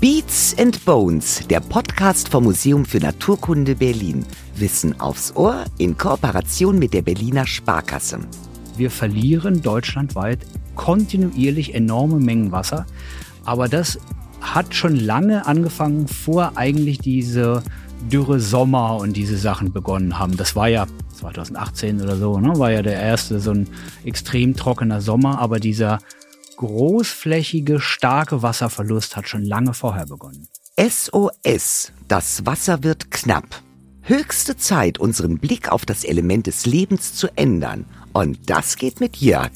Beats and Bones, der Podcast vom Museum für Naturkunde Berlin. Wissen aufs Ohr in Kooperation mit der Berliner Sparkasse. Wir verlieren deutschlandweit kontinuierlich enorme Mengen Wasser, aber das hat schon lange angefangen, vor eigentlich diese dürre Sommer und diese Sachen begonnen haben. Das war ja 2018 oder so, ne, war ja der erste so ein extrem trockener Sommer, aber dieser großflächige, starke Wasserverlust hat schon lange vorher begonnen. SOS, das Wasser wird knapp. Höchste Zeit, unseren Blick auf das Element des Lebens zu ändern. Und das geht mit Jörg.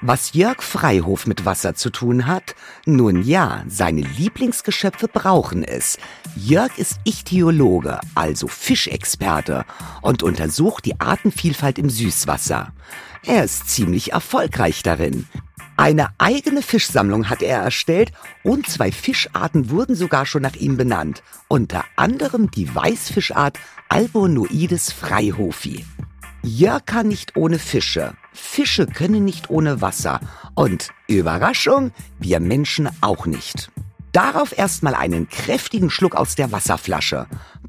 Was Jörg Freihof mit Wasser zu tun hat? Nun ja, seine Lieblingsgeschöpfe brauchen es. Jörg ist Ichthyologe, also Fischexperte, und untersucht die Artenvielfalt im Süßwasser. Er ist ziemlich erfolgreich darin. Eine eigene Fischsammlung hat er erstellt und zwei Fischarten wurden sogar schon nach ihm benannt. Unter anderem die Weißfischart Albonoides freihofi. Jörg kann nicht ohne Fische. Fische können nicht ohne Wasser. Und Überraschung, wir Menschen auch nicht. Darauf erstmal einen kräftigen Schluck aus der Wasserflasche.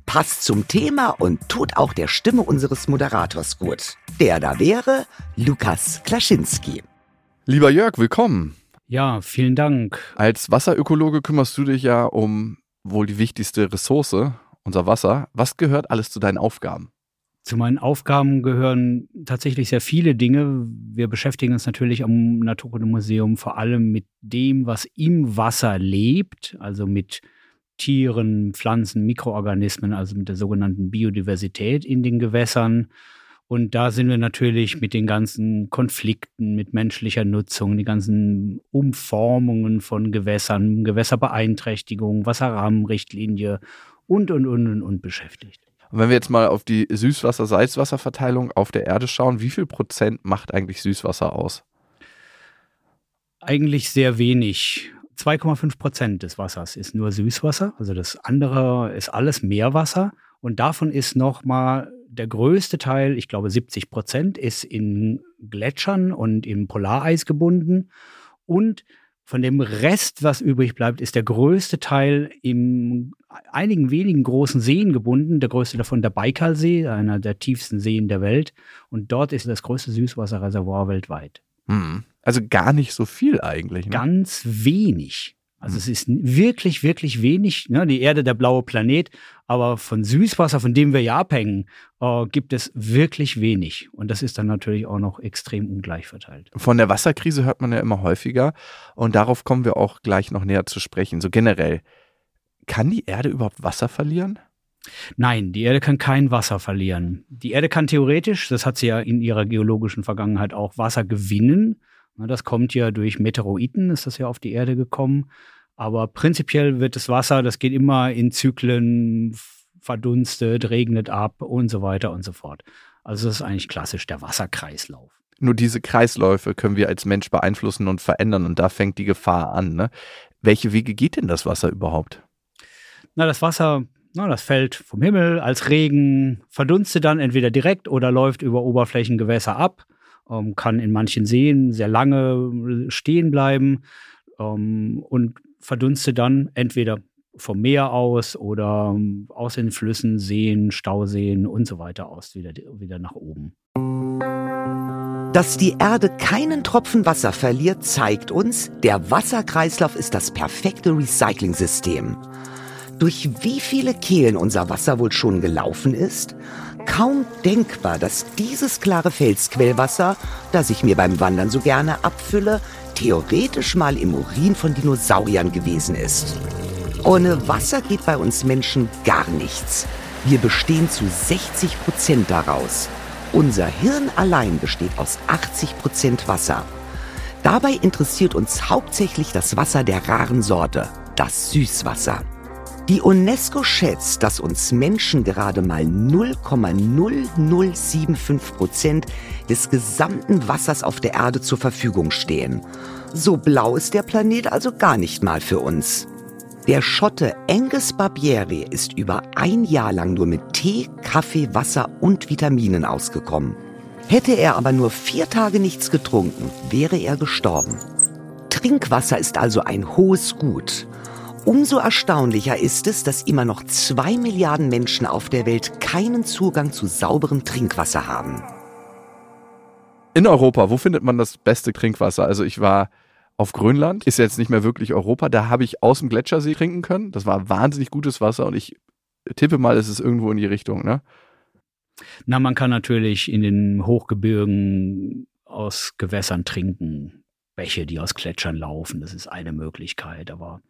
Passt zum Thema und tut auch der Stimme unseres Moderators gut. Der da wäre Lukas Klaschinski. Lieber Jörg, willkommen. Ja, vielen Dank. Als Wasserökologe kümmerst du dich ja um wohl die wichtigste Ressource, unser Wasser. Was gehört alles zu deinen Aufgaben? Zu meinen Aufgaben gehören tatsächlich sehr viele Dinge. Wir beschäftigen uns natürlich am Naturkundemuseum vor allem mit dem, was im Wasser lebt, also mit Tieren, Pflanzen, Mikroorganismen, also mit der sogenannten Biodiversität in den Gewässern. Und da sind wir natürlich mit den ganzen Konflikten, mit menschlicher Nutzung, die ganzen Umformungen von Gewässern, Gewässerbeeinträchtigung, Wasserrahmenrichtlinie und, und, und, und, und beschäftigt. Und wenn wir jetzt mal auf die Süßwasser-Salzwasserverteilung auf der Erde schauen, wie viel Prozent macht eigentlich Süßwasser aus? Eigentlich sehr wenig. 2,5 Prozent des Wassers ist nur Süßwasser. Also das andere ist alles Meerwasser. Und davon ist nochmal der größte Teil, ich glaube 70 Prozent, ist in Gletschern und im Polareis gebunden. Und von dem Rest, was übrig bleibt, ist der größte Teil in einigen wenigen großen Seen gebunden. Der größte davon der Baikalsee, einer der tiefsten Seen der Welt. Und dort ist das größte Süßwasserreservoir weltweit. Hm. Also gar nicht so viel eigentlich. Ne? Ganz wenig. Also es ist wirklich, wirklich wenig. Ne? Die Erde, der blaue Planet. Aber von Süßwasser, von dem wir ja abhängen, äh, gibt es wirklich wenig. Und das ist dann natürlich auch noch extrem ungleich verteilt. Von der Wasserkrise hört man ja immer häufiger. Und darauf kommen wir auch gleich noch näher zu sprechen. So generell, kann die Erde überhaupt Wasser verlieren? Nein, die Erde kann kein Wasser verlieren. Die Erde kann theoretisch, das hat sie ja in ihrer geologischen Vergangenheit auch, Wasser gewinnen. Das kommt ja durch Meteoroiden, ist das ja auf die Erde gekommen. Aber prinzipiell wird das Wasser, das geht immer in Zyklen, verdunstet, regnet ab und so weiter und so fort. Also das ist eigentlich klassisch der Wasserkreislauf. Nur diese Kreisläufe können wir als Mensch beeinflussen und verändern und da fängt die Gefahr an. Ne? Welche Wege geht denn das Wasser überhaupt? Na, das Wasser, na, das fällt vom Himmel als Regen, verdunstet dann entweder direkt oder läuft über Oberflächengewässer ab ähm, kann in manchen Seen sehr lange stehen bleiben ähm, und verdunstet dann entweder vom Meer aus oder ähm, aus den Flüssen, Seen, Stauseen und so weiter aus, wieder, wieder nach oben. Dass die Erde keinen Tropfen Wasser verliert, zeigt uns, der Wasserkreislauf ist das perfekte Recycling-System. Durch wie viele Kehlen unser Wasser wohl schon gelaufen ist? Kaum denkbar, dass dieses klare Felsquellwasser, das ich mir beim Wandern so gerne abfülle, theoretisch mal im Urin von Dinosauriern gewesen ist. Ohne Wasser geht bei uns Menschen gar nichts. Wir bestehen zu 60 Prozent daraus. Unser Hirn allein besteht aus 80 Prozent Wasser. Dabei interessiert uns hauptsächlich das Wasser der raren Sorte, das Süßwasser. Die UNESCO schätzt, dass uns Menschen gerade mal 0,0075 Prozent des gesamten Wassers auf der Erde zur Verfügung stehen. So blau ist der Planet also gar nicht mal für uns. Der Schotte Angus Barbieri ist über ein Jahr lang nur mit Tee, Kaffee, Wasser und Vitaminen ausgekommen. Hätte er aber nur vier Tage nichts getrunken, wäre er gestorben. Trinkwasser ist also ein hohes Gut. Umso erstaunlicher ist es, dass immer noch zwei Milliarden Menschen auf der Welt keinen Zugang zu sauberem Trinkwasser haben. In Europa, wo findet man das beste Trinkwasser? Also ich war auf Grönland, ist jetzt nicht mehr wirklich Europa, da habe ich aus dem Gletschersee trinken können. Das war wahnsinnig gutes Wasser und ich tippe mal, es ist irgendwo in die Richtung, ne? Na, man kann natürlich in den Hochgebirgen aus Gewässern trinken. Bäche, die aus Gletschern laufen, das ist eine Möglichkeit, aber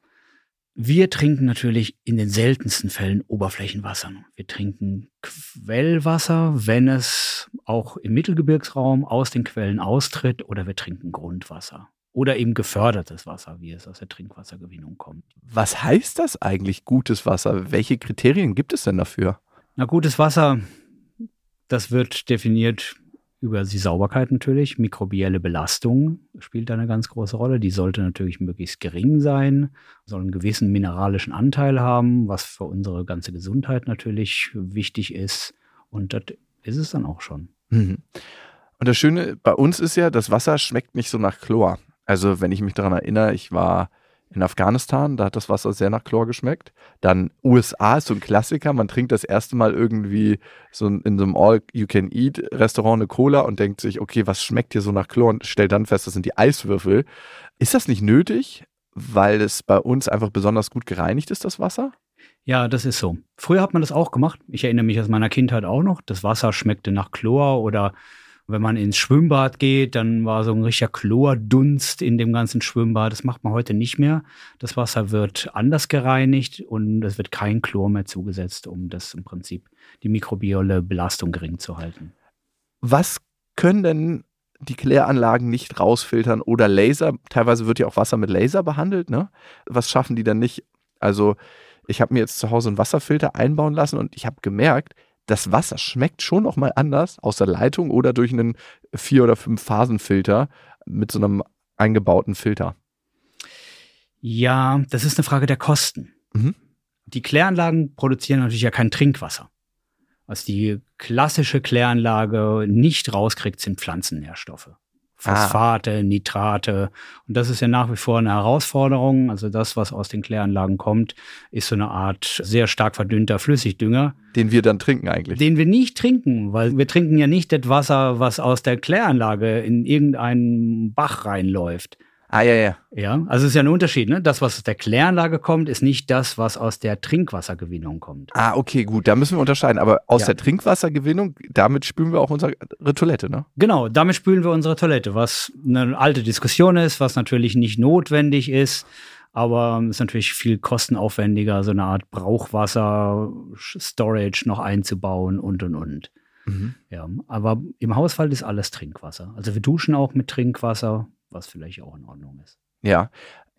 wir trinken natürlich in den seltensten Fällen Oberflächenwasser. Wir trinken Quellwasser, wenn es auch im Mittelgebirgsraum aus den Quellen austritt, oder wir trinken Grundwasser. Oder eben gefördertes Wasser, wie es aus der Trinkwassergewinnung kommt. Was heißt das eigentlich, gutes Wasser? Welche Kriterien gibt es denn dafür? Na, gutes Wasser, das wird definiert über die Sauberkeit natürlich. Mikrobielle Belastung spielt da eine ganz große Rolle. Die sollte natürlich möglichst gering sein, soll einen gewissen mineralischen Anteil haben, was für unsere ganze Gesundheit natürlich wichtig ist. Und das ist es dann auch schon. Mhm. Und das Schöne bei uns ist ja, das Wasser schmeckt nicht so nach Chlor. Also wenn ich mich daran erinnere, ich war in Afghanistan, da hat das Wasser sehr nach Chlor geschmeckt. Dann USA ist so ein Klassiker, man trinkt das erste Mal irgendwie so in so einem All-You-Can-Eat-Restaurant eine Cola und denkt sich, okay, was schmeckt hier so nach Chlor und stellt dann fest, das sind die Eiswürfel. Ist das nicht nötig, weil es bei uns einfach besonders gut gereinigt ist, das Wasser? Ja, das ist so. Früher hat man das auch gemacht. Ich erinnere mich aus meiner Kindheit auch noch. Das Wasser schmeckte nach Chlor oder wenn man ins Schwimmbad geht, dann war so ein richtiger Chlordunst in dem ganzen Schwimmbad. Das macht man heute nicht mehr. Das Wasser wird anders gereinigt und es wird kein Chlor mehr zugesetzt, um das im Prinzip die mikrobielle Belastung gering zu halten. Was können denn die Kläranlagen nicht rausfiltern oder Laser? Teilweise wird ja auch Wasser mit Laser behandelt. Ne? Was schaffen die dann nicht? Also ich habe mir jetzt zu Hause einen Wasserfilter einbauen lassen und ich habe gemerkt, das Wasser schmeckt schon noch mal anders aus der Leitung oder durch einen vier oder fünf Phasenfilter mit so einem eingebauten Filter. Ja, das ist eine Frage der Kosten. Mhm. Die Kläranlagen produzieren natürlich ja kein Trinkwasser. Was die klassische Kläranlage nicht rauskriegt, sind Pflanzennährstoffe. Phosphate, ah. Nitrate. Und das ist ja nach wie vor eine Herausforderung. Also das, was aus den Kläranlagen kommt, ist so eine Art sehr stark verdünnter Flüssigdünger. Den wir dann trinken eigentlich. Den wir nicht trinken, weil wir trinken ja nicht das Wasser, was aus der Kläranlage in irgendeinen Bach reinläuft. Ah, ja, ja. Ja, also es ist ja ein Unterschied, ne? Das, was aus der Kläranlage kommt, ist nicht das, was aus der Trinkwassergewinnung kommt. Ah, okay, gut, da müssen wir unterscheiden. Aber aus ja. der Trinkwassergewinnung, damit spülen wir auch unsere Toilette, ne? Genau, damit spülen wir unsere Toilette, was eine alte Diskussion ist, was natürlich nicht notwendig ist. Aber es ist natürlich viel kostenaufwendiger, so eine Art Brauchwasser-Storage noch einzubauen und und und. Mhm. Ja, aber im Haushalt ist alles Trinkwasser. Also wir duschen auch mit Trinkwasser, was vielleicht auch in Ordnung ist. Ja,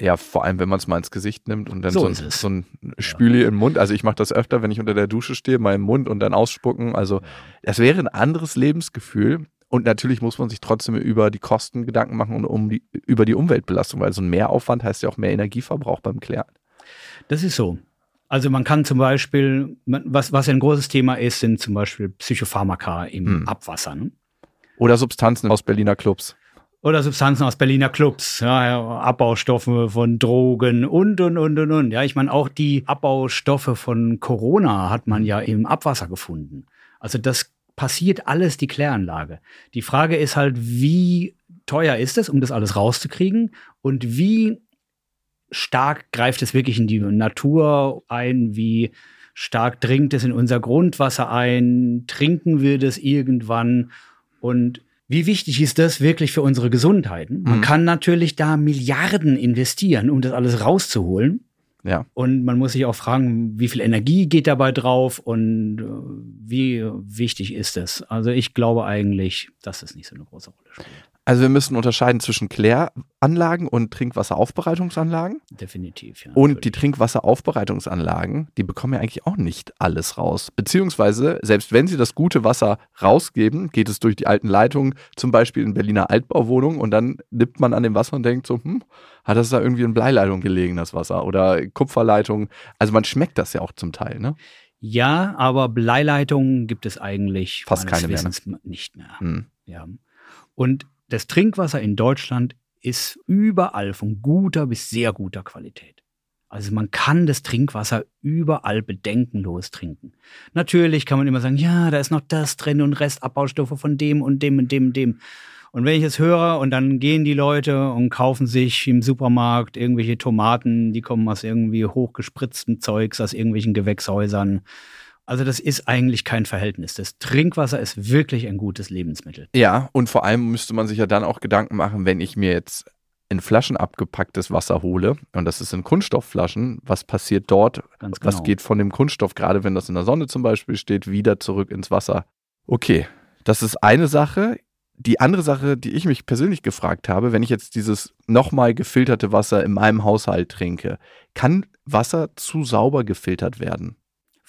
ja, vor allem, wenn man es mal ins Gesicht nimmt und dann so, so, ein, so ein Spüli ja. im Mund. Also ich mache das öfter, wenn ich unter der Dusche stehe, mal im Mund und dann ausspucken. Also ja. wäre ein anderes Lebensgefühl. Und natürlich muss man sich trotzdem über die Kosten Gedanken machen und um die, über die Umweltbelastung, weil so ein Mehraufwand heißt ja auch mehr Energieverbrauch beim Klären. Das ist so. Also man kann zum Beispiel, was, was ein großes Thema ist, sind zum Beispiel Psychopharmaka im hm. Abwasser. Ne? Oder Substanzen aus Berliner Clubs oder Substanzen aus Berliner Clubs, ja, Abbaustoffe von Drogen und und und und und. Ja, ich meine auch die Abbaustoffe von Corona hat man ja im Abwasser gefunden. Also das passiert alles die Kläranlage. Die Frage ist halt, wie teuer ist es, um das alles rauszukriegen und wie stark greift es wirklich in die Natur ein, wie stark dringt es in unser Grundwasser ein, trinken wir das irgendwann und wie wichtig ist das wirklich für unsere Gesundheit? Man mhm. kann natürlich da Milliarden investieren, um das alles rauszuholen. Ja. Und man muss sich auch fragen, wie viel Energie geht dabei drauf und äh, wie wichtig ist es? Also ich glaube eigentlich, dass es nicht so eine große Rolle spielt. Also wir müssen unterscheiden zwischen Kläranlagen und Trinkwasseraufbereitungsanlagen. Definitiv, ja. Und die Trinkwasseraufbereitungsanlagen, die bekommen ja eigentlich auch nicht alles raus. Beziehungsweise, selbst wenn sie das gute Wasser rausgeben, geht es durch die alten Leitungen, zum Beispiel in Berliner Altbauwohnungen, und dann nippt man an dem Wasser und denkt so, hm, hat das da irgendwie in Bleileitung gelegen, das Wasser? Oder Kupferleitung? Also man schmeckt das ja auch zum Teil, ne? Ja, aber Bleileitungen gibt es eigentlich fast keine mehr. Ne? Nicht mehr. Hm. Ja. Und das Trinkwasser in Deutschland ist überall von guter bis sehr guter Qualität. Also man kann das Trinkwasser überall bedenkenlos trinken. Natürlich kann man immer sagen, ja, da ist noch das drin und Restabbaustoffe von dem und dem und dem und dem. Und wenn ich es höre und dann gehen die Leute und kaufen sich im Supermarkt irgendwelche Tomaten, die kommen aus irgendwie hochgespritztem Zeugs, aus irgendwelchen Gewächshäusern. Also das ist eigentlich kein Verhältnis. Das Trinkwasser ist wirklich ein gutes Lebensmittel. Ja, und vor allem müsste man sich ja dann auch Gedanken machen, wenn ich mir jetzt in Flaschen abgepacktes Wasser hole, und das ist in Kunststoffflaschen, was passiert dort? Ganz Was genau. geht von dem Kunststoff, gerade wenn das in der Sonne zum Beispiel steht, wieder zurück ins Wasser? Okay, das ist eine Sache. Die andere Sache, die ich mich persönlich gefragt habe, wenn ich jetzt dieses nochmal gefilterte Wasser in meinem Haushalt trinke, kann Wasser zu sauber gefiltert werden?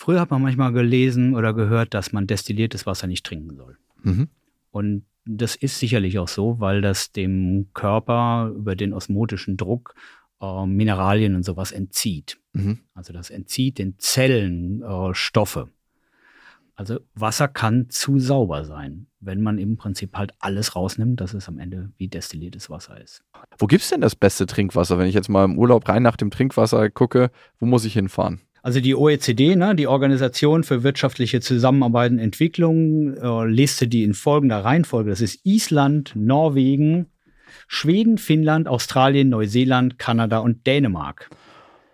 Früher hat man manchmal gelesen oder gehört, dass man destilliertes Wasser nicht trinken soll. Mhm. Und das ist sicherlich auch so, weil das dem Körper über den osmotischen Druck äh, Mineralien und sowas entzieht. Mhm. Also das entzieht den Zellen äh, Stoffe. Also Wasser kann zu sauber sein, wenn man im Prinzip halt alles rausnimmt, dass es am Ende wie destilliertes Wasser ist. Wo gibt es denn das beste Trinkwasser? Wenn ich jetzt mal im Urlaub rein nach dem Trinkwasser gucke, wo muss ich hinfahren? Also die OECD, ne, die Organisation für wirtschaftliche Zusammenarbeit und Entwicklung, äh, listet die in folgender Reihenfolge. Das ist Island, Norwegen, Schweden, Finnland, Australien, Neuseeland, Kanada und Dänemark.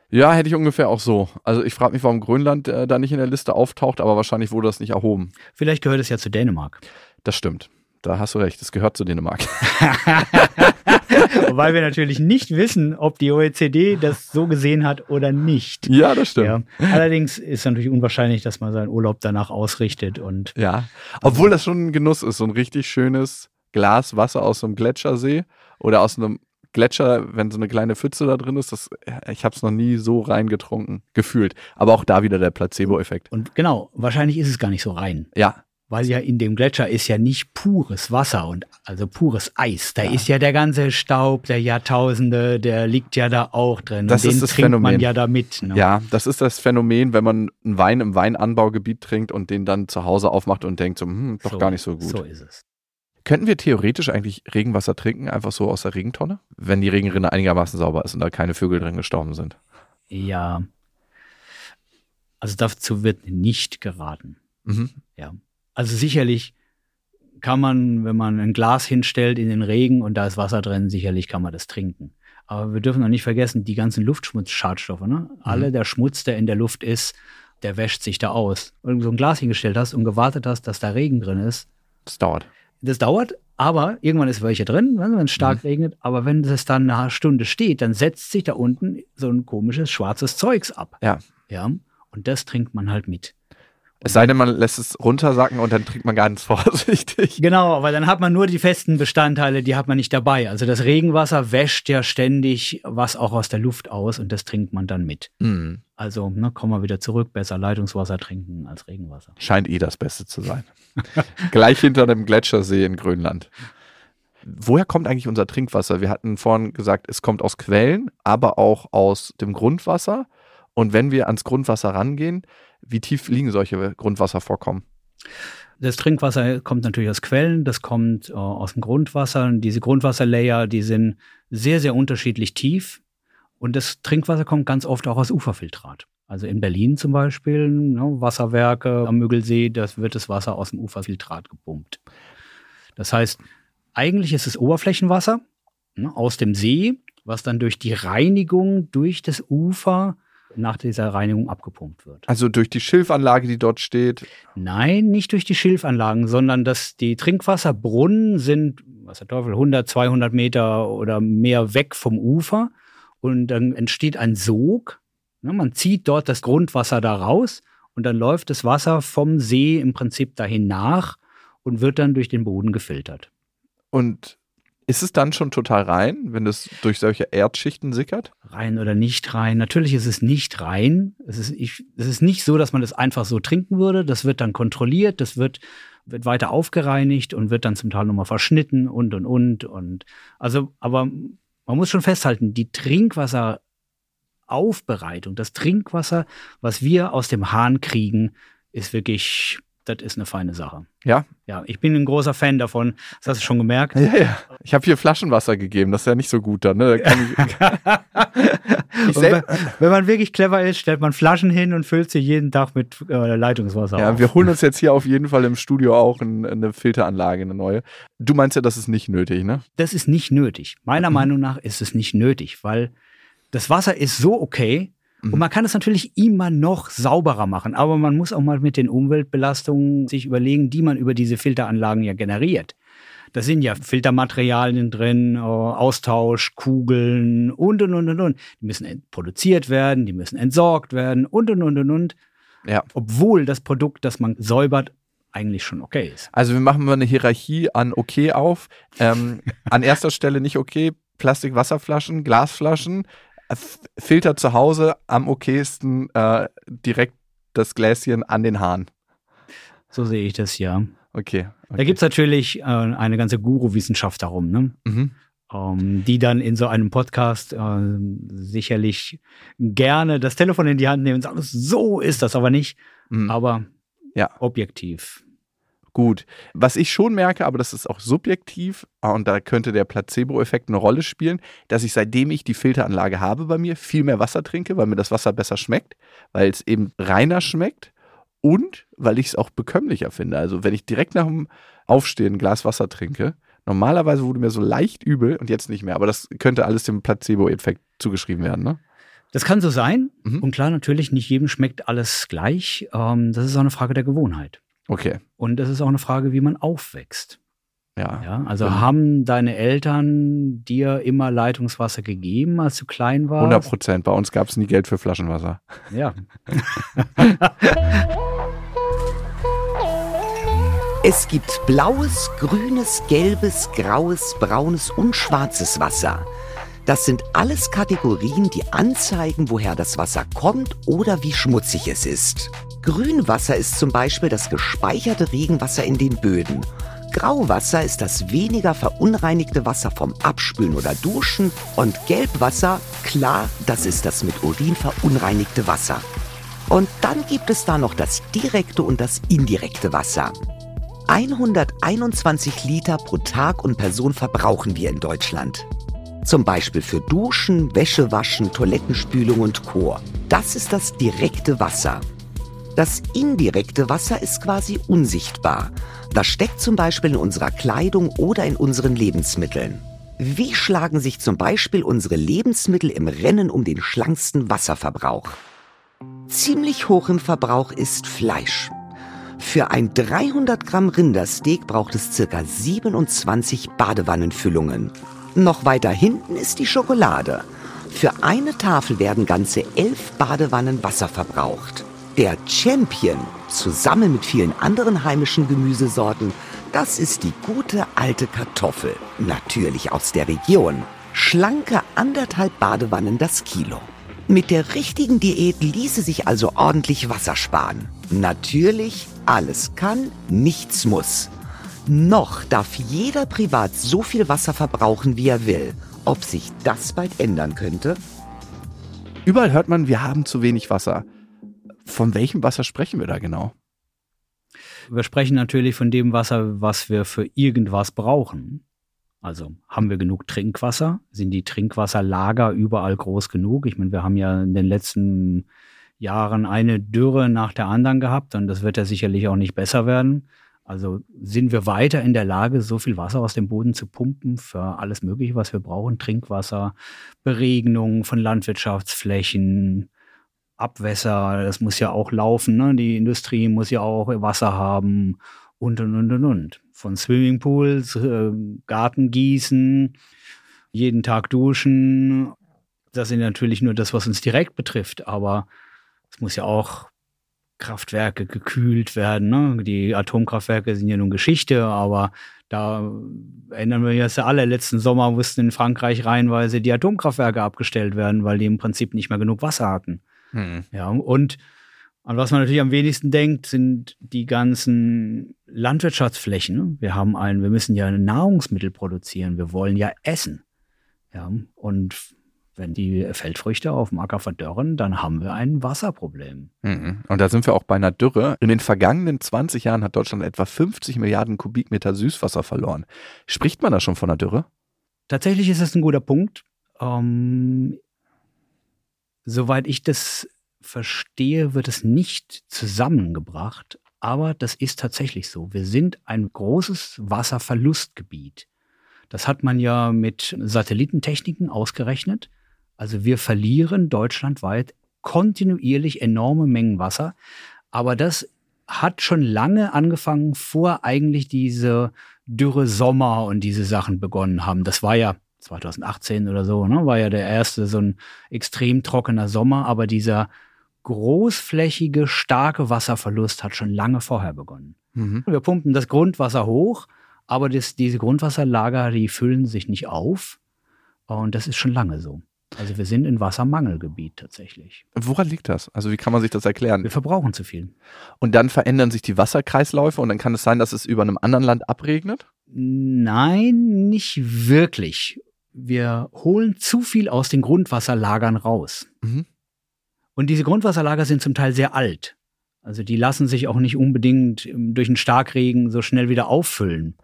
Ja, hätte ich ungefähr auch so. Also ich frage mich, warum Grönland äh, da nicht in der Liste auftaucht, aber wahrscheinlich wurde das nicht erhoben. Vielleicht gehört es ja zu Dänemark. Das stimmt. Da hast du recht. Es gehört zu Dänemark. Wobei wir natürlich nicht wissen, ob die OECD das so gesehen hat oder nicht. ja, das stimmt. Ja. Allerdings ist natürlich unwahrscheinlich, dass man seinen Urlaub danach ausrichtet und Ja. Obwohl das schon ein Genuss ist, so ein richtig schönes Glas Wasser aus einem Gletschersee oder aus einem Gletscher, wenn so eine kleine Pfütze da drin ist, das, ich habe es noch nie so reingetrunken, gefühlt. Aber auch da wieder der Placebo-Effekt. und genau, wahrscheinlich ist es gar nicht so rein. Ja, Weil ja in dem Gletscher ist ja nicht pures Wasser und also pures Eis. Da ist ja der ganze Staub der Jahrtausende, der liegt ja da auch drin. Das und ist das trinkt man Phänomen. ja da mit. Ne? ja, das ist das Phänomen, wenn man einen Wein im Weinanbaugebiet trinkt und den dann zu Hause aufmacht und denkt so, hm, doch gar nicht so gut. So ist es. Könnten wir theoretisch eigentlich Regenwasser trinken, einfach so aus der Regentonne? Wenn die Regenrinne einigermaßen sauber ist und da keine Vögel drin gestorben sind. Ja. Also dazu wird nicht geraten. Mhm. Ja. Also sicherlich kann man, wenn man ein Glas hinstellt in den Regen und da ist Wasser drin, sicherlich kann man das trinken. Aber wir dürfen noch nicht vergessen, die ganzen Luftschmutzschadstoffe, ne? Alle der Schmutz, der in der Luft ist, der wäscht sich da aus. Wenn du so ein Glas hingestellt hast und gewartet hast, dass da Regen drin ist, Das dauert. das dauert, aber irgendwann ist welche drin, ne, wenn es stark regnet. Aber wenn das dann eine Stunde steht, dann setzt sich da unten so ein komisches schwarzes Zeugs ab. Ja. Ja. Und das trinkt man halt mit. Es sei denn, man lässt es runtersacken und dann trinkt man ganz vorsichtig. Genau, aber dann hat man nur die festen Bestandteile, die hat man nicht dabei. Also das Regenwasser wäscht ja ständig was auch aus der Luft aus und das trinkt man dann mit. Mhm. Also ne, kommen wir wieder zurück, besser Leitungswasser trinken als Regenwasser. Scheint eh das Beste zu sein. Gleich hinter dem Gletschersee in Grönland. Woher kommt eigentlich unser Trinkwasser? Wir hatten vorhin gesagt, es kommt aus Quellen, aber auch aus dem Grundwasser. Und wenn wir ans Grundwasser rangehen, wie tief liegen solche Grundwasservorkommen? Das Trinkwasser kommt natürlich aus Quellen, das kommt äh, aus dem Grundwasser. Und diese Grundwasserlayer, die sind sehr, sehr unterschiedlich tief. Und das Trinkwasser kommt ganz oft auch aus Uferfiltrat. Also in Berlin zum Beispiel, ne, Wasserwerke am Müggelsee, das wird das Wasser aus dem Uferfiltrat gepumpt. Das heißt, eigentlich ist es Oberflächenwasser ne, aus dem See, was dann durch die Reinigung durch das Ufer nach dieser Reinigung abgepumpt wird. Also durch die Schilfanlage, die dort steht. Nein, nicht durch die Schilfanlagen, sondern dass die Trinkwasserbrunnen sind, was der Teufel, 100, 200 Meter oder mehr weg vom Ufer und dann entsteht ein Sog. Ne, man zieht dort das Grundwasser da raus und dann läuft das Wasser vom See im Prinzip dahin nach und wird dann durch den Boden gefiltert. Und ist es dann schon total rein, wenn es durch solche Erdschichten sickert? Rein oder nicht rein. Natürlich ist es nicht rein. Es ist, ich, es ist nicht so, dass man das einfach so trinken würde. Das wird dann kontrolliert, das wird, wird weiter aufgereinigt und wird dann zum Teil nochmal verschnitten und und und. Und also, aber man muss schon festhalten, die Trinkwasseraufbereitung, das Trinkwasser, was wir aus dem Hahn kriegen, ist wirklich das ist eine feine Sache. Ja? Ja, ich bin ein großer Fan davon. Das hast du schon gemerkt. Ja, ja. Ich habe hier Flaschenwasser gegeben. Das ist ja nicht so gut dann. Ne? Da ich, ich wenn, wenn man wirklich clever ist, stellt man Flaschen hin und füllt sie jeden Tag mit äh, Leitungswasser ja, auf. wir holen uns jetzt hier auf jeden Fall im Studio auch ein, eine Filteranlage, eine neue. Du meinst ja, das ist nicht nötig, ne? Das ist nicht nötig. Meiner Mhm. Meinung nach ist es nicht nötig, weil das Wasser ist so okay. Mhm. Und man kann es natürlich immer noch sauberer machen, aber man muss auch mal mit den Umweltbelastungen sich überlegen, die man über diese Filteranlagen ja generiert. Da sind ja Filtermaterialien drin, äh, Austausch, Kugeln und und und und und. Die müssen produziert werden, die müssen entsorgt werden und und und und und. Ja. Obwohl das Produkt, das man säubert, eigentlich schon okay ist. Also wir machen mal eine Hierarchie an okay auf. Ähm, an erster Stelle nicht okay, Plastik-Wasserflaschen, Glasflaschen, Filter zu Hause, am okaysten äh, direkt das Gläschen an den Hahn. So sehe ich das ja. Okay. okay. Da gibt es natürlich äh, eine ganze Guru-Wissenschaft darum, ne? Mhm. ähm, die dann in so einem Podcast äh, sicherlich gerne das Telefon in die Hand nehmen und sagen, so ist das aber nicht, Mhm. aber Ja. objektiv. Gut. Was ich schon merke, aber das ist auch subjektiv, ah, und da könnte der Placebo-Effekt eine Rolle spielen, dass ich seitdem ich die Filteranlage habe bei mir, viel mehr Wasser trinke, weil mir das Wasser besser schmeckt, weil es eben reiner schmeckt und weil ich es auch bekömmlicher finde. Also wenn ich direkt nach dem Aufstehen ein Glas Wasser trinke, normalerweise wurde mir so leicht übel und jetzt nicht mehr, aber das könnte alles dem Placebo-Effekt zugeschrieben werden, ne? Das kann so sein. Mhm. Und klar, natürlich, nicht jedem schmeckt alles gleich. Ähm, das ist auch eine Frage der Gewohnheit. Okay. Und das ist auch eine Frage, wie man aufwächst. Ja. Ja, also Mhm. haben deine Eltern dir immer Leitungswasser gegeben, als du klein warst? 100 Prozent. Bei uns gab es nie Geld für Flaschenwasser. Ja. Es gibt blaues, grünes, gelbes, graues, braunes und schwarzes Wasser. Das sind alles Kategorien, die anzeigen, woher das Wasser kommt oder wie schmutzig es ist. Grünwasser ist zum Beispiel das gespeicherte Regenwasser in den Böden. Grauwasser ist das weniger verunreinigte Wasser vom Abspülen oder Duschen. Und Gelbwasser, klar, das ist das mit Urin verunreinigte Wasser. Und dann gibt es da noch das direkte und das indirekte Wasser. 121 Liter pro Tag und Person verbrauchen wir in Deutschland. Zum Beispiel für Duschen, Wäschewaschen, Toilettenspülung und Chor. Das ist das direkte Wasser. Das indirekte Wasser ist quasi unsichtbar. Das steckt zum Beispiel in unserer Kleidung oder in unseren Lebensmitteln. Wie schlagen sich zum Beispiel unsere Lebensmittel im Rennen um den schlanksten Wasserverbrauch? Ziemlich hoch im Verbrauch ist Fleisch. Für ein 300 Gramm Rindersteak braucht es circa 27 Badewannenfüllungen. Noch weiter hinten ist die Schokolade. Für eine Tafel werden ganze 11 Badewannen Wasser verbraucht. Der Champion, zusammen mit vielen anderen heimischen Gemüsesorten, das ist die gute alte Kartoffel, natürlich aus der Region. Schlanke anderthalb Badewannen das Kilo. Mit der richtigen Diät ließe sich also ordentlich Wasser sparen. Natürlich, alles kann, nichts muss. Noch darf jeder privat so viel Wasser verbrauchen, wie er will. Ob sich das bald ändern könnte? Überall hört man, wir haben zu wenig Wasser. Von welchem Wasser sprechen wir da genau? Wir sprechen natürlich von dem Wasser, was wir für irgendwas brauchen. Also haben wir genug Trinkwasser? Sind die Trinkwasserlager überall groß genug? Ich meine, wir haben ja in den letzten Jahren eine Dürre nach der anderen gehabt und das wird ja sicherlich auch nicht besser werden. Also sind wir weiter in der Lage, so viel Wasser aus dem Boden zu pumpen für alles Mögliche, was wir brauchen? Trinkwasser, Beregnung von Landwirtschaftsflächen, Abwässer, das muss ja auch laufen. Ne? Die Industrie muss ja auch Wasser haben und, und, und, und, und. Von Swimmingpools, äh, Gartengießen, jeden Tag duschen. Das sind natürlich nur das, was uns direkt betrifft, aber es muss ja auch Kraftwerke gekühlt werden. Ne? Die Atomkraftwerke sind ja nun Geschichte, aber da erinnern wir uns ja alle, letzten Sommer mussten in Frankreich reihenweise die Atomkraftwerke abgestellt werden, weil die im Prinzip nicht mehr genug Wasser hatten. Ja, und an was man natürlich am wenigsten denkt, sind die ganzen Landwirtschaftsflächen. ne? Wir haben einen, wir müssen ja Nahrungsmittel produzieren, wir wollen ja essen. Ja, und Wenn die Feldfrüchte auf dem Acker verdörren, dann haben wir ein Wasserproblem. Mhm. Und da sind wir auch bei einer Dürre. In den vergangenen 20 Jahren hat Deutschland etwa 50 Milliarden Kubikmeter Süßwasser verloren. Spricht man da schon von einer Dürre? Tatsächlich ist das ein guter Punkt. Ähm, soweit ich das verstehe, wird es nicht zusammengebracht. Aber das ist tatsächlich so. Wir sind ein großes Wasserverlustgebiet. Das hat man ja mit Satellitentechniken ausgerechnet. Also wir verlieren deutschlandweit kontinuierlich enorme Mengen Wasser. Aber das hat schon lange angefangen, vor eigentlich diese Dürre Sommer und diese Sachen begonnen haben. Das war ja 2018 oder so, ne, war ja der erste so ein extrem trockener Sommer, aber dieser großflächige, starke Wasserverlust hat schon lange vorher begonnen. Mhm. Wir pumpen das Grundwasser hoch, aber das, diese Grundwasserlager, die füllen sich nicht auf. Und das ist schon lange so. Also wir sind in Wassermangelgebiet tatsächlich. Woran liegt das? Also wie kann man sich das erklären? Wir verbrauchen zu viel. Und dann verändern sich die Wasserkreisläufe und dann kann es sein, dass es über einem anderen Land abregnet? Nein, nicht wirklich. Wir holen zu viel aus den Grundwasserlagern raus. Mhm. Und diese Grundwasserlager sind zum Teil sehr alt. Also die lassen sich auch nicht unbedingt durch einen Starkregen so schnell wieder auffüllen.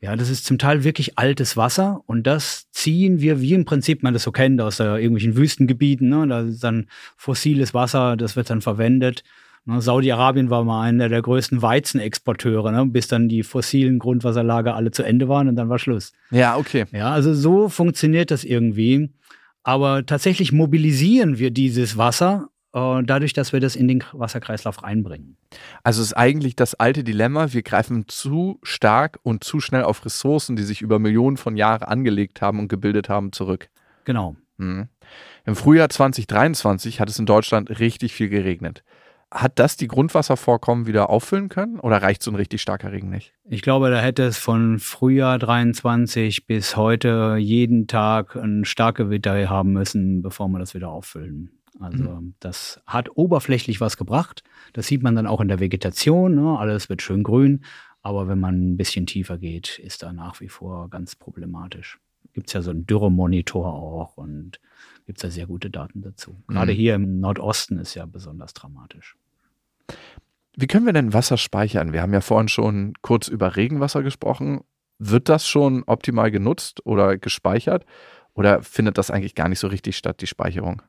Ja, das ist zum Teil wirklich altes Wasser und das ziehen wir, wie im Prinzip man das so kennt aus äh, irgendwelchen Wüstengebieten. Ne? Da ist dann fossiles Wasser, das wird dann verwendet. Ne? Saudi-Arabien war mal einer der größten Weizenexporteure, ne? bis dann die fossilen Grundwasserlager alle zu Ende waren und dann war Schluss. Ja, okay. Ja, also so funktioniert das irgendwie. Aber tatsächlich mobilisieren wir dieses Wasser dadurch, dass wir das in den Wasserkreislauf reinbringen. Also es ist eigentlich das alte Dilemma, wir greifen zu stark und zu schnell auf Ressourcen, die sich über Millionen von Jahren angelegt haben und gebildet haben, zurück. Genau. Mhm. Im Frühjahr 2023 hat es in Deutschland richtig viel geregnet. Hat das die Grundwasservorkommen wieder auffüllen können oder reicht so ein richtig starker Regen nicht? Ich glaube, da hätte es von Frühjahr 23 bis heute jeden Tag ein starke Gewitter haben müssen, bevor wir das wieder auffüllen. Also mhm. das hat oberflächlich was gebracht. Das sieht man dann auch in der Vegetation. Ne? Alles wird schön grün. Aber wenn man ein bisschen tiefer geht, ist da nach wie vor ganz problematisch. Gibt es ja so einen Dürremonitor auch und gibt es ja sehr gute Daten dazu. Gerade mhm. hier im Nordosten ist ja besonders dramatisch. Wie können wir denn Wasser speichern? Wir haben ja vorhin schon kurz über Regenwasser gesprochen. Wird das schon optimal genutzt oder gespeichert? Oder findet das eigentlich gar nicht so richtig statt, die Speicherung?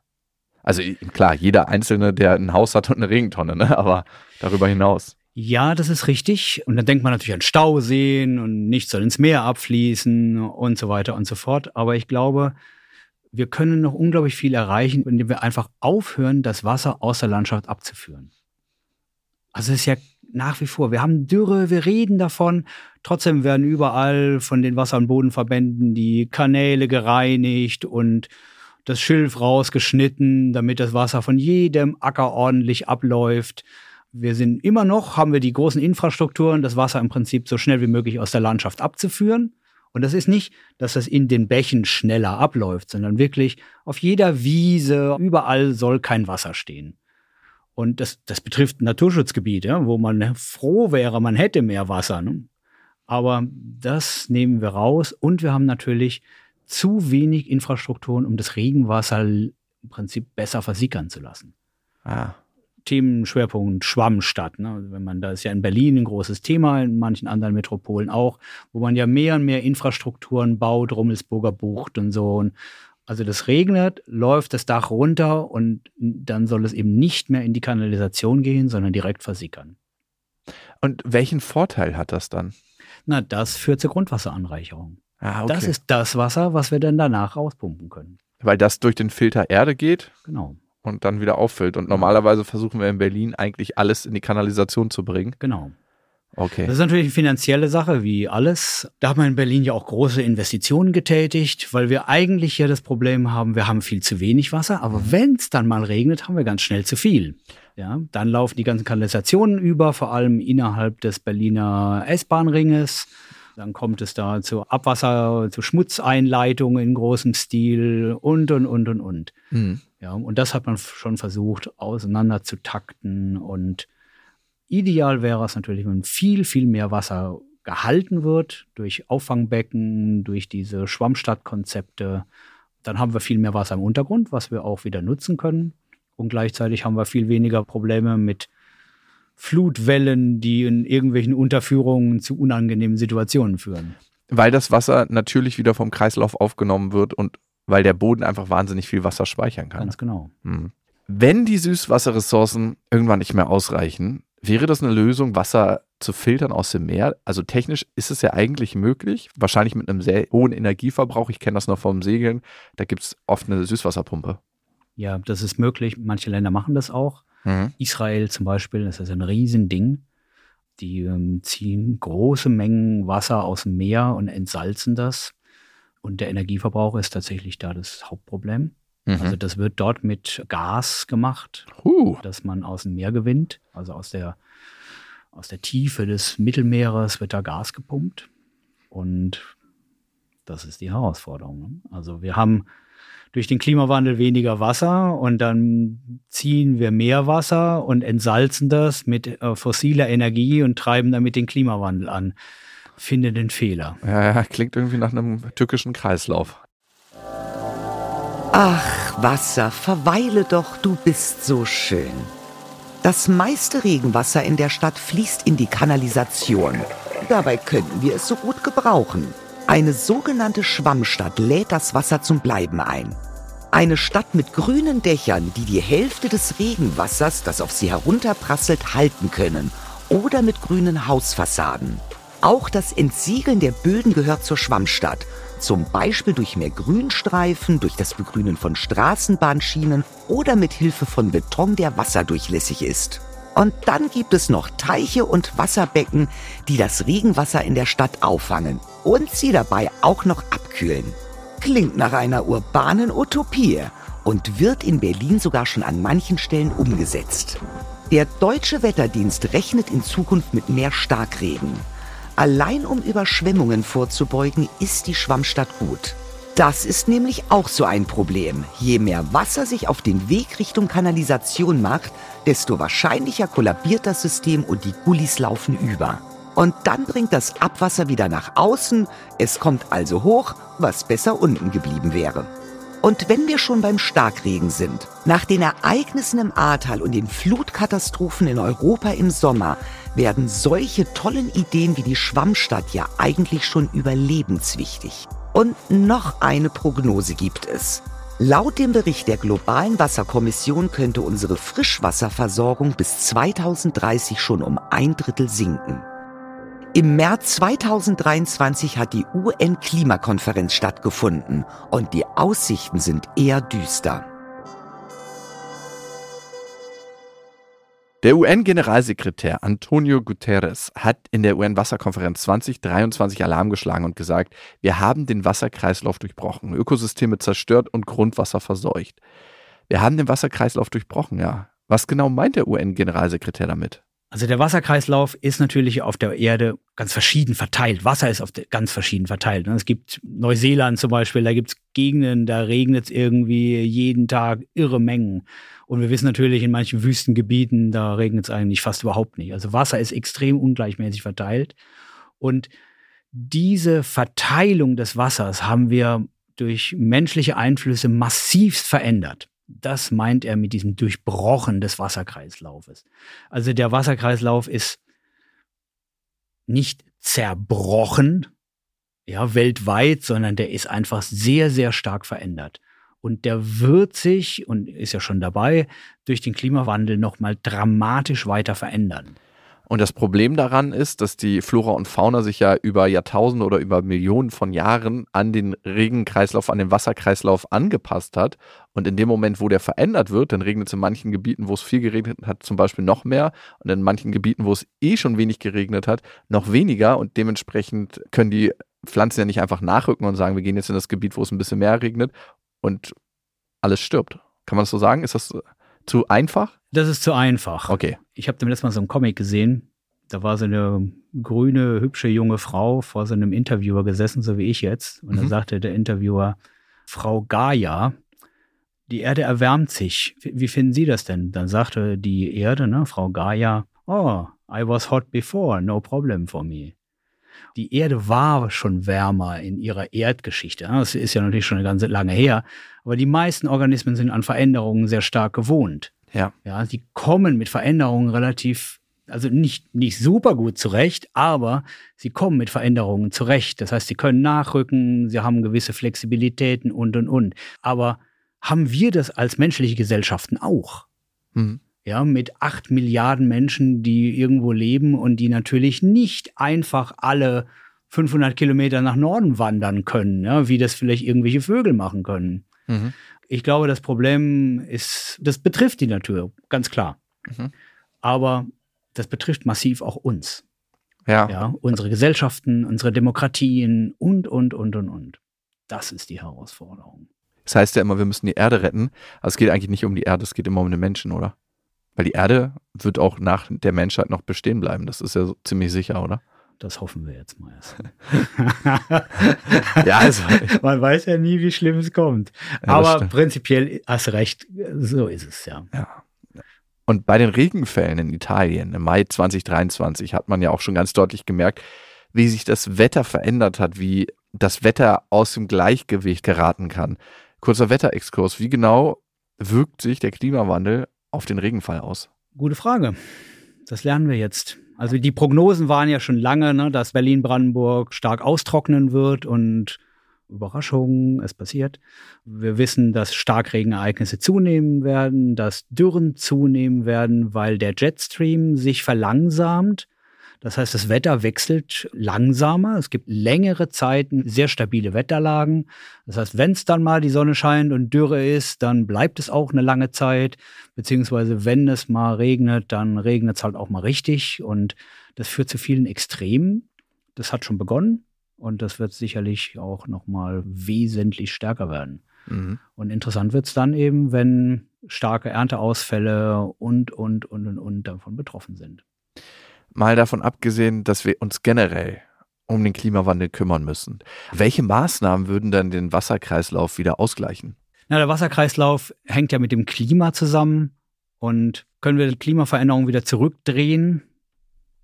Also klar, jeder Einzelne, der ein Haus hat und eine Regentonne, ne? aber darüber hinaus. Ja, das ist richtig. Und dann denkt man natürlich an Stauseen und nichts soll ins Meer abfließen und so weiter und so fort. Aber ich glaube, wir können noch unglaublich viel erreichen, indem wir einfach aufhören, das Wasser aus der Landschaft abzuführen. Also es ist ja nach wie vor, wir haben Dürre, wir reden davon, trotzdem werden überall von den Wasser- und Bodenverbänden die Kanäle gereinigt und das Schilf rausgeschnitten, damit das Wasser von jedem Acker ordentlich abläuft. Wir sind immer noch, haben wir die großen Infrastrukturen, das Wasser im Prinzip so schnell wie möglich aus der Landschaft abzuführen. Und das ist nicht, dass das in den Bächen schneller abläuft, sondern wirklich auf jeder Wiese, überall soll kein Wasser stehen. Und das, das betrifft Naturschutzgebiete, wo man froh wäre, man hätte mehr Wasser. Ne? Aber das nehmen wir raus und wir haben natürlich zu wenig Infrastrukturen, um das Regenwasser im Prinzip besser versickern zu lassen. Ah. Themenschwerpunkt Schwammstadt. Ne? Wenn man, da ist ja in Berlin ein großes Thema, in manchen anderen Metropolen auch, wo man ja mehr und mehr Infrastrukturen baut, Rummelsburger Bucht und so. Und also das regnet, läuft das Dach runter und dann soll es eben nicht mehr in die Kanalisation gehen, sondern direkt versickern. Und welchen Vorteil hat das dann? Na, das führt zur Grundwasseranreicherung. Ah, okay. Das ist das Wasser, was wir dann danach rauspumpen können. Weil das durch den Filter Erde geht? Genau. Und dann wieder auffüllt. Und normalerweise versuchen wir in Berlin eigentlich alles in die Kanalisation zu bringen. Genau. Okay. Das ist natürlich eine finanzielle Sache, wie alles. Da hat man in Berlin ja auch große Investitionen getätigt, weil wir eigentlich ja das Problem haben, wir haben viel zu wenig Wasser, aber mhm. wenn es dann mal regnet, haben wir ganz schnell zu viel. Ja, dann laufen die ganzen Kanalisationen über, vor allem innerhalb des Berliner S-Bahn-Ringes. Dann kommt es da zu Abwasser, zu Schmutzeinleitungen in großem Stil und, und, und, und, und. Mhm. Ja, und das hat man schon versucht, auseinander zu takten. Und ideal wäre es natürlich, wenn viel, viel mehr Wasser gehalten wird durch Auffangbecken, durch diese Schwammstadtkonzepte. Dann haben wir viel mehr Wasser im Untergrund, was wir auch wieder nutzen können. Und gleichzeitig haben wir viel weniger Probleme mit Flutwellen, die in irgendwelchen Unterführungen zu unangenehmen Situationen führen. Weil das Wasser natürlich wieder vom Kreislauf aufgenommen wird und weil der Boden einfach wahnsinnig viel Wasser speichern kann. Ganz genau. Hm. Wenn die Süßwasserressourcen irgendwann nicht mehr ausreichen, wäre das eine Lösung, Wasser zu filtern aus dem Meer? Also technisch ist es ja eigentlich möglich, wahrscheinlich mit einem sehr hohen Energieverbrauch. Ich kenne das noch vom Segeln. Da gibt es oft eine Süßwasserpumpe. Ja, das ist möglich. Manche Länder machen das auch. Mhm. Israel zum Beispiel, das ist ein Riesending. Die ähm, ziehen große Mengen Wasser aus dem Meer und entsalzen das. Und der Energieverbrauch ist tatsächlich da das Hauptproblem. Mhm. Also das wird dort mit Gas gemacht, uh. das man aus dem Meer gewinnt. Also aus der, aus der Tiefe des Mittelmeeres wird da Gas gepumpt. Und das ist die Herausforderung. Ne? Also wir haben durch den Klimawandel weniger Wasser und dann ziehen wir mehr Wasser und entsalzen das mit äh, fossiler Energie und treiben damit den Klimawandel an. Finde den Fehler. Ja, ja, klingt irgendwie nach einem tückischen Kreislauf. Ach, Wasser, verweile doch, du bist so schön. Das meiste Regenwasser in der Stadt fließt in die Kanalisation. Dabei könnten wir es so gut gebrauchen. Eine sogenannte Schwammstadt lädt das Wasser zum Bleiben ein. Eine Stadt mit grünen Dächern, die die Hälfte des Regenwassers, das auf sie herunterprasselt, halten können. Oder mit grünen Hausfassaden. Auch das Entsiegeln der Böden gehört zur Schwammstadt. Zum Beispiel durch mehr Grünstreifen, durch das Begrünen von Straßenbahnschienen oder mit Hilfe von Beton, der wasserdurchlässig ist. Und dann gibt es noch Teiche und Wasserbecken, die das Regenwasser in der Stadt auffangen und sie dabei auch noch abkühlen. Klingt nach einer urbanen Utopie und wird in Berlin sogar schon an manchen Stellen umgesetzt. Der deutsche Wetterdienst rechnet in Zukunft mit mehr Starkregen. Allein um Überschwemmungen vorzubeugen, ist die Schwammstadt gut. Das ist nämlich auch so ein Problem. Je mehr Wasser sich auf den Weg Richtung Kanalisation macht, desto wahrscheinlicher kollabiert das System und die Gullis laufen über. Und dann bringt das Abwasser wieder nach außen, es kommt also hoch, was besser unten geblieben wäre. Und wenn wir schon beim Starkregen sind, nach den Ereignissen im Ahrtal und den Flutkatastrophen in Europa im Sommer werden solche tollen Ideen wie die Schwammstadt ja eigentlich schon überlebenswichtig. Und noch eine Prognose gibt es. Laut dem Bericht der Globalen Wasserkommission könnte unsere Frischwasserversorgung bis 2030 schon um ein Drittel sinken. Im März 2023 hat die UN-Klimakonferenz stattgefunden und die Aussichten sind eher düster. Der UN-Generalsekretär Antonio Guterres hat in der UN-Wasserkonferenz 2023 Alarm geschlagen und gesagt, wir haben den Wasserkreislauf durchbrochen, Ökosysteme zerstört und Grundwasser verseucht. Wir haben den Wasserkreislauf durchbrochen, ja. Was genau meint der UN-Generalsekretär damit? Also der Wasserkreislauf ist natürlich auf der Erde ganz verschieden verteilt. Wasser ist auf ganz verschieden verteilt. Es gibt Neuseeland zum Beispiel, da gibt es Gegenden, da regnet es irgendwie jeden Tag irre Mengen. Und wir wissen natürlich, in manchen Wüstengebieten, da regnet es eigentlich fast überhaupt nicht. Also Wasser ist extrem ungleichmäßig verteilt. Und diese Verteilung des Wassers haben wir durch menschliche Einflüsse massivst verändert. Das meint er mit diesem Durchbrochen des Wasserkreislaufes. Also der Wasserkreislauf ist nicht zerbrochen, ja, weltweit, sondern der ist einfach sehr, sehr stark verändert. Und der wird sich, und ist ja schon dabei, durch den Klimawandel nochmal dramatisch weiter verändern. Und das Problem daran ist, dass die Flora und Fauna sich ja über Jahrtausende oder über Millionen von Jahren an den Regenkreislauf, an den Wasserkreislauf angepasst hat. Und in dem Moment, wo der verändert wird, dann regnet es in manchen Gebieten, wo es viel geregnet hat, zum Beispiel noch mehr. Und in manchen Gebieten, wo es eh schon wenig geregnet hat, noch weniger. Und dementsprechend können die Pflanzen ja nicht einfach nachrücken und sagen, wir gehen jetzt in das Gebiet, wo es ein bisschen mehr regnet und alles stirbt. Kann man das so sagen? Ist das zu einfach? Das ist zu einfach. Okay. Ich habe dem letztes Mal so einen Comic gesehen. Da war so eine grüne, hübsche junge Frau vor so einem Interviewer gesessen, so wie ich jetzt. Und mhm. dann sagte der Interviewer, Frau Gaia, die Erde erwärmt sich. Wie finden Sie das denn? Dann sagte die Erde, ne, Frau Gaia, oh, I was hot before, no problem for me. Die Erde war schon wärmer in ihrer Erdgeschichte. Das ist ja natürlich schon eine ganze lange her. Aber die meisten Organismen sind an Veränderungen sehr stark gewohnt. Ja. Ja, sie kommen mit Veränderungen relativ, also nicht, nicht super gut zurecht, aber sie kommen mit Veränderungen zurecht. Das heißt, sie können nachrücken, sie haben gewisse Flexibilitäten und, und, und. Aber haben wir das als menschliche Gesellschaften auch? Mhm. Ja, mit acht Milliarden Menschen, die irgendwo leben und die natürlich nicht einfach alle 500 Kilometer nach Norden wandern können, ja, wie das vielleicht irgendwelche Vögel machen können. Mhm. Ich glaube, das Problem ist, das betrifft die Natur, ganz klar. Mhm. Aber das betrifft massiv auch uns. Ja. Ja, unsere Gesellschaften, unsere Demokratien und, und, und, und, und. Das ist die Herausforderung. Das heißt ja immer, wir müssen die Erde retten. Aber es geht eigentlich nicht um die Erde, es geht immer um den Menschen, oder? Weil die Erde wird auch nach der Menschheit noch bestehen bleiben. Das ist ja so ziemlich sicher, oder? Das hoffen wir jetzt mal erst. Ja, also. Man weiß ja nie, wie schlimm es kommt. Ja, Aber prinzipiell hast recht, so ist es ja. Ja. Und bei den Regenfällen in Italien im Mai 2023 hat man ja auch schon ganz deutlich gemerkt, wie sich das Wetter verändert hat, wie das Wetter aus dem Gleichgewicht geraten kann. Kurzer Wetterexkurs. Wie genau wirkt sich der Klimawandel auf den Regenfall aus? Gute Frage. Das lernen wir jetzt. Also die Prognosen waren ja schon lange, ne, dass Berlin-Brandenburg stark austrocknen wird und Überraschung, es passiert. Wir wissen, dass Starkregenereignisse zunehmen werden, dass Dürren zunehmen werden, weil der Jetstream sich verlangsamt. Das heißt, das Wetter wechselt langsamer. Es gibt längere Zeiten, sehr stabile Wetterlagen. Das heißt, wenn es dann mal die Sonne scheint und Dürre ist, dann bleibt es auch eine lange Zeit. Beziehungsweise, wenn es mal regnet, dann regnet es halt auch mal richtig. Und das führt zu vielen Extremen. Das hat schon begonnen. Und das wird sicherlich auch noch mal wesentlich stärker werden. Mhm. Und interessant wird es dann eben, wenn starke Ernteausfälle und, und, und, und, und davon betroffen sind. Mal davon abgesehen, dass wir uns generell um den Klimawandel kümmern müssen. Welche Maßnahmen würden dann den Wasserkreislauf wieder ausgleichen? Na, der Wasserkreislauf hängt ja mit dem Klima zusammen. Und können wir die Klimaveränderung wieder zurückdrehen?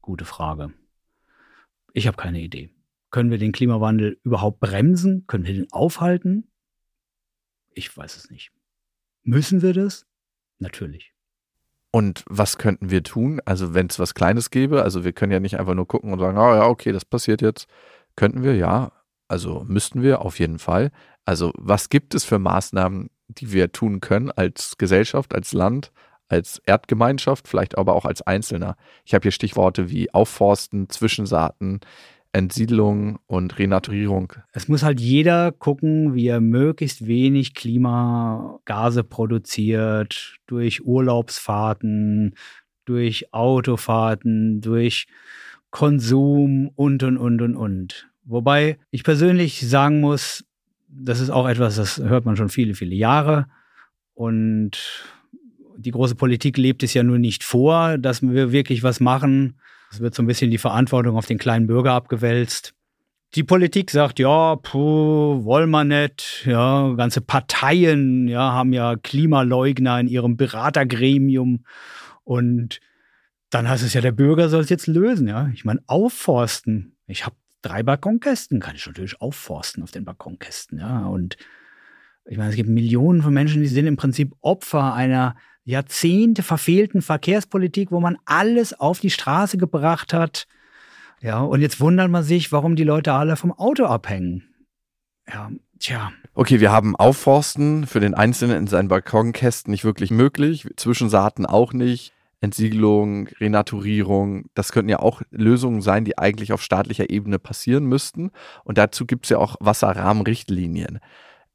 Gute Frage. Ich habe keine Idee. Können wir den Klimawandel überhaupt bremsen? Können wir den aufhalten? Ich weiß es nicht. Müssen wir das? Natürlich. Und was könnten wir tun? Also wenn es was Kleines gäbe, also wir können ja nicht einfach nur gucken und sagen, ah ja, okay, das passiert jetzt. Könnten wir, ja. Also müssten wir auf jeden Fall. Also was gibt es für Maßnahmen, die wir tun können als Gesellschaft, als Land, als Erdgemeinschaft, vielleicht aber auch als Einzelner? Ich habe hier Stichworte wie Aufforsten, Zwischensaaten, Entsiedlung und Renaturierung. Es muss halt jeder gucken, wie er möglichst wenig Klimagase produziert durch Urlaubsfahrten, durch Autofahrten, durch Konsum und, und, und, und, und. Wobei ich persönlich sagen muss, das ist auch etwas, das hört man schon viele, viele Jahre. Und die große Politik lebt es ja nur nicht vor, dass wir wirklich was machen. Es wird so ein bisschen die Verantwortung auf den kleinen Bürger abgewälzt. Die Politik sagt, ja, puh, wollen wir nicht. Ja, ganze Parteien ja, haben ja Klimaleugner in ihrem Beratergremium. Und dann heißt es ja, der Bürger soll es jetzt lösen. Ja, ich meine, aufforsten. Ich habe drei Balkonkästen, kann ich natürlich aufforsten auf den Balkonkästen. Ja, und ich meine, es gibt Millionen von Menschen, die sind im Prinzip Opfer einer Jahrzehnte verfehlten Verkehrspolitik, wo man alles auf die Straße gebracht hat. Ja, und jetzt wundert man sich, warum die Leute alle vom Auto abhängen. Ja, tja. Okay, wir haben Aufforsten für den Einzelnen in seinen Balkonkästen nicht wirklich möglich, Zwischensaaten auch nicht. Entsiegelung, Renaturierung, das könnten ja auch Lösungen sein, die eigentlich auf staatlicher Ebene passieren müssten. Und dazu gibt es ja auch Wasserrahmenrichtlinien.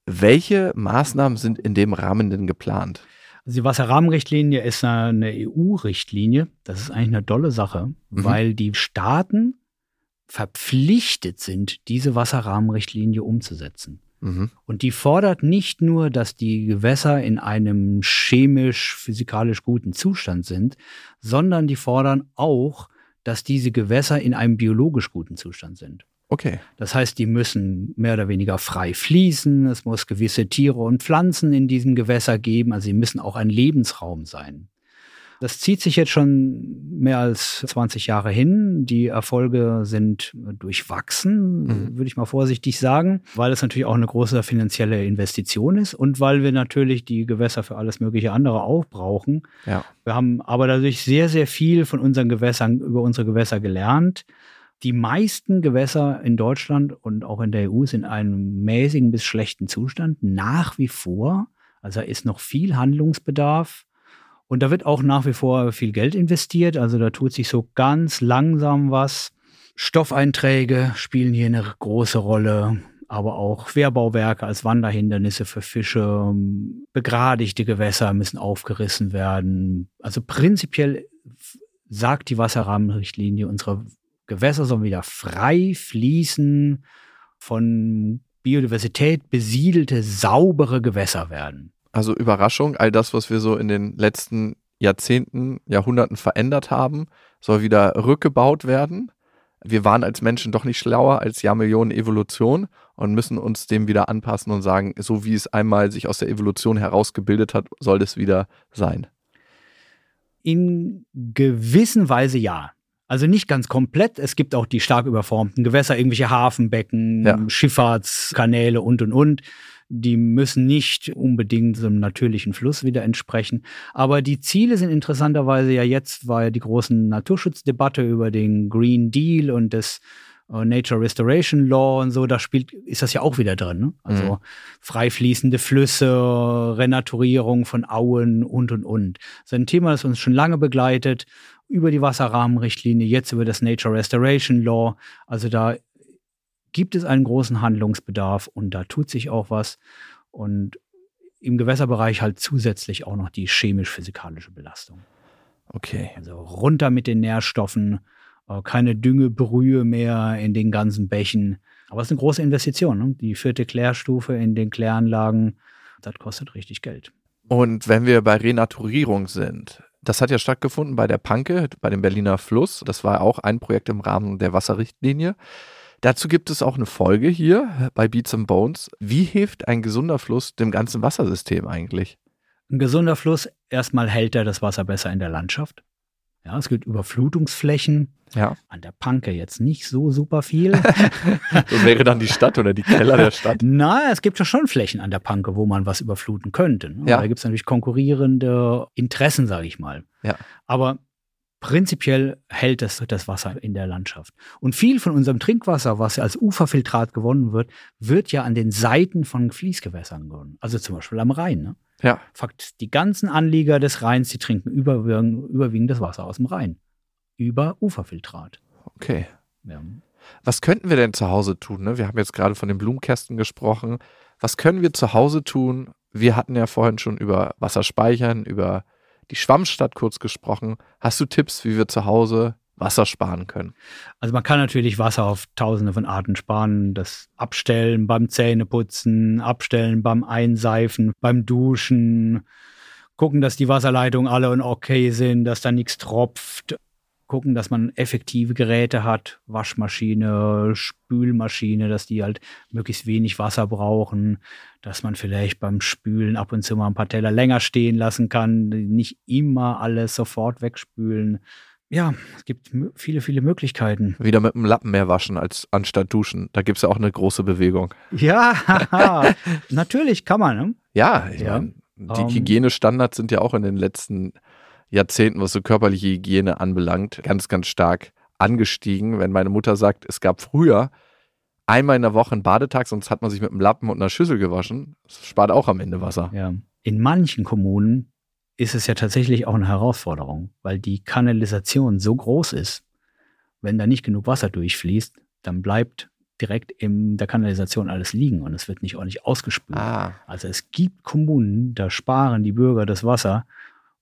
Welche Maßnahmen sind in dem Rahmen denn geplant? Also die Wasserrahmenrichtlinie ist eine EU-Richtlinie. Das ist eigentlich eine tolle Sache, Mhm. weil die Staaten verpflichtet sind, diese Wasserrahmenrichtlinie umzusetzen. Mhm. Und die fordert nicht nur, dass die Gewässer in einem chemisch-physikalisch guten Zustand sind, sondern die fordern auch, dass diese Gewässer in einem biologisch guten Zustand sind. Okay. Das heißt, die müssen mehr oder weniger frei fließen. Es muss gewisse Tiere und Pflanzen in diesem Gewässer geben. Also sie müssen auch ein Lebensraum sein. Das zieht sich jetzt schon mehr als 20 Jahre hin. Die Erfolge sind durchwachsen, mhm. würde ich mal vorsichtig sagen, weil es natürlich auch eine große finanzielle Investition ist und weil wir natürlich die Gewässer für alles mögliche andere auch brauchen. Ja. Wir haben aber dadurch sehr, sehr viel von unseren Gewässern, über unsere Gewässer gelernt. Die meisten Gewässer in Deutschland und auch in der EU sind in einem mäßigen bis schlechten Zustand nach wie vor. Also da ist noch viel Handlungsbedarf. Und da wird auch nach wie vor viel Geld investiert. Also da tut sich so ganz langsam was. Stoffeinträge spielen hier eine große Rolle, aber auch Querbauwerke als Wanderhindernisse für Fische. Begradigte Gewässer müssen aufgerissen werden. Also prinzipiell sagt die Wasserrahmenrichtlinie, unsere Gewässer sollen wieder frei fließen, von Biodiversität besiedelte, saubere Gewässer werden. Also Überraschung, all das, was wir so in den letzten Jahrzehnten, Jahrhunderten verändert haben, soll wieder rückgebaut werden. Wir waren als Menschen doch nicht schlauer als Jahrmillionen Evolution und müssen uns dem wieder anpassen und sagen, so wie es einmal sich aus der Evolution herausgebildet hat, soll das wieder sein. In gewissen Weise ja. Also nicht ganz komplett. Es gibt auch die stark überformten Gewässer, irgendwelche Hafenbecken, ja. Schifffahrtskanäle und, und, und die müssen nicht unbedingt so einem natürlichen Fluss wieder entsprechen. Aber die Ziele sind interessanterweise ja jetzt, ja die großen Naturschutzdebatte über den Green Deal und das uh, Nature Restoration Law und so, da spielt, ist das ja auch wieder drin. Ne? Also mhm. frei fließende Flüsse, Renaturierung von Auen und und und. Das ist ein Thema, das uns schon lange begleitet, über die Wasserrahmenrichtlinie, jetzt über das Nature Restoration Law. Also da gibt es einen großen Handlungsbedarf und da tut sich auch was. Und im Gewässerbereich halt zusätzlich auch noch die chemisch-physikalische Belastung. Okay. Also runter mit den Nährstoffen, äh, keine Düngebrühe mehr in den ganzen Bächen. Aber es ist eine große Investition. Ne? Die vierte Klärstufe in den Kläranlagen, das kostet richtig Geld. Und wenn wir bei Renaturierung sind, das hat ja stattgefunden bei der Panke, bei dem Berliner Fluss. Das war auch ein Projekt im Rahmen der Wasserrichtlinie. Dazu gibt es auch eine Folge hier bei Beats and Bones. Wie hilft ein gesunder Fluss dem ganzen Wassersystem eigentlich? Ein gesunder Fluss, erstmal hält er das Wasser besser in der Landschaft. Ja, es gibt Überflutungsflächen. Ja. An der Panke jetzt nicht so super viel. das wäre dann die Stadt oder die Keller der Stadt. Na, es gibt ja schon Flächen an der Panke, wo man was überfluten könnte. Ne? Ja. Da gibt es natürlich konkurrierende Interessen, sage ich mal. Ja. Aber Prinzipiell hält es das Wasser in der Landschaft. Und viel von unserem Trinkwasser, was als Uferfiltrat gewonnen wird, wird ja an den Seiten von Fließgewässern gewonnen. Also zum Beispiel am Rhein. Ne? Ja. Fakt, die ganzen Anlieger des Rheins, die trinken überwiegend, überwiegend das Wasser aus dem Rhein. Über Uferfiltrat. Okay. Ja. Was könnten wir denn zu Hause tun? Ne? Wir haben jetzt gerade von den Blumenkästen gesprochen. Was können wir zu Hause tun? Wir hatten ja vorhin schon über Wasser speichern, über die Schwammstadt kurz gesprochen. Hast du Tipps, wie wir zu Hause Wasser sparen können? Also man kann natürlich Wasser auf tausende von Arten sparen. Das Abstellen beim Zähneputzen, Abstellen beim Einseifen, beim Duschen, gucken, dass die Wasserleitungen alle okay sind, dass da nichts tropft gucken, dass man effektive Geräte hat, Waschmaschine, Spülmaschine, dass die halt möglichst wenig Wasser brauchen, dass man vielleicht beim Spülen ab und zu mal ein paar Teller länger stehen lassen kann, nicht immer alles sofort wegspülen. Ja, es gibt viele, viele Möglichkeiten. Wieder mit dem Lappen mehr waschen als anstatt duschen. Da gibt es ja auch eine große Bewegung. Ja, natürlich kann man. Ne? Ja, ich ja. meine, die um, ähm. Hygienestandards sind ja auch in den letzten Jahrzehnten, was so körperliche Hygiene anbelangt, ganz, ganz stark angestiegen. Wenn meine Mutter sagt, es gab früher einmal in der Woche einen Badetag, sonst hat man sich mit einem Lappen und einer Schüssel gewaschen. Das spart auch am Ende Wasser. Ja. In manchen Kommunen ist es ja tatsächlich auch eine Herausforderung, weil die Kanalisation so groß ist. Wenn da nicht genug Wasser durchfließt, dann bleibt direkt in der Kanalisation alles liegen und es wird nicht ordentlich ausgespült. Ah. Also es gibt Kommunen, da sparen die Bürger das Wasser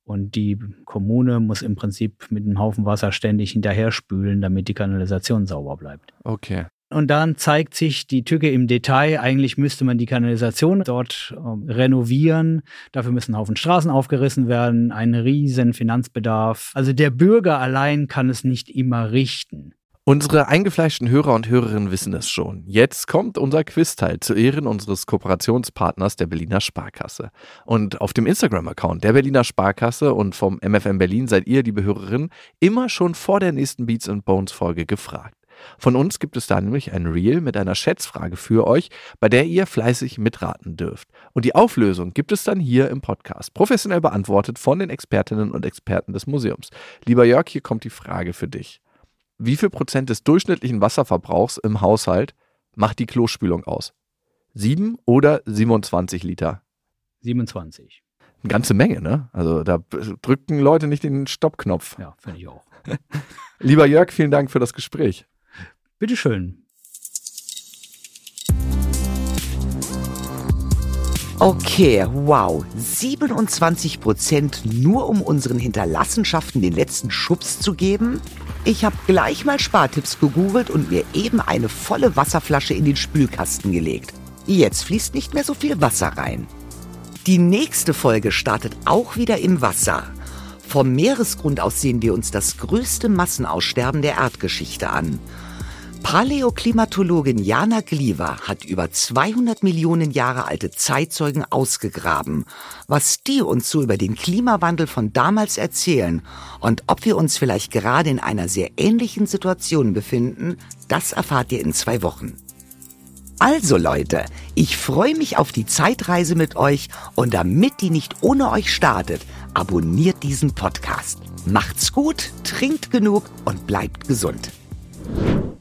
und die Kommune muss im Prinzip mit einem Haufen Wasser ständig hinterher spülen, damit die Kanalisation sauber bleibt. Okay. Und dann zeigt sich die Tücke im Detail. Eigentlich müsste man die Kanalisation dort äh, renovieren. Dafür müssen Haufen Straßen aufgerissen werden. Ein riesen Finanzbedarf. Also der Bürger allein kann es nicht immer richten. Unsere eingefleischten Hörer und Hörerinnen wissen es schon. Jetzt kommt unser Quizteil zu Ehren unseres Kooperationspartners der Berliner Sparkasse. Und auf dem Instagram-Account der Berliner Sparkasse und vom MFM Berlin seid ihr, liebe Hörerinnen, immer schon vor der nächsten Beats and Bones Folge gefragt. Von uns gibt es da nämlich ein Reel mit einer Schätzfrage für euch, bei der ihr fleißig mitraten dürft. Und die Auflösung gibt es dann hier im Podcast, professionell beantwortet von den Expertinnen und Experten des Museums. Lieber Jörg, hier kommt die Frage für dich wie viel Prozent des durchschnittlichen Wasserverbrauchs im Haushalt macht die Klospülung aus? Sieben oder 27 Liter? 27. Eine ganze Menge, ne? Also da drücken Leute nicht den Stoppknopf. Ja, finde ich auch. Lieber Jörg, vielen Dank für das Gespräch. Bitteschön. Okay, wow. 27 Prozent nur um unseren Hinterlassenschaften den letzten Schubs zu geben? Ich habe gleich mal Spartipps gegoogelt und mir eben eine volle Wasserflasche in den Spülkasten gelegt. Jetzt fließt nicht mehr so viel Wasser rein. Die nächste Folge startet auch wieder im Wasser. Vom Meeresgrund aus sehen wir uns das größte Massenaussterben der Erdgeschichte an. Paläoklimatologin Jana Gliwa hat über 200 Millionen Jahre alte Zeitzeugen ausgegraben. Was die uns so über den Klimawandel von damals erzählen und ob wir uns vielleicht gerade in einer sehr ähnlichen Situation befinden, das erfahrt ihr in zwei Wochen. Also Leute, ich freue mich auf die Zeitreise mit euch und damit die nicht ohne euch startet, abonniert diesen Podcast. Macht's gut, trinkt genug und bleibt gesund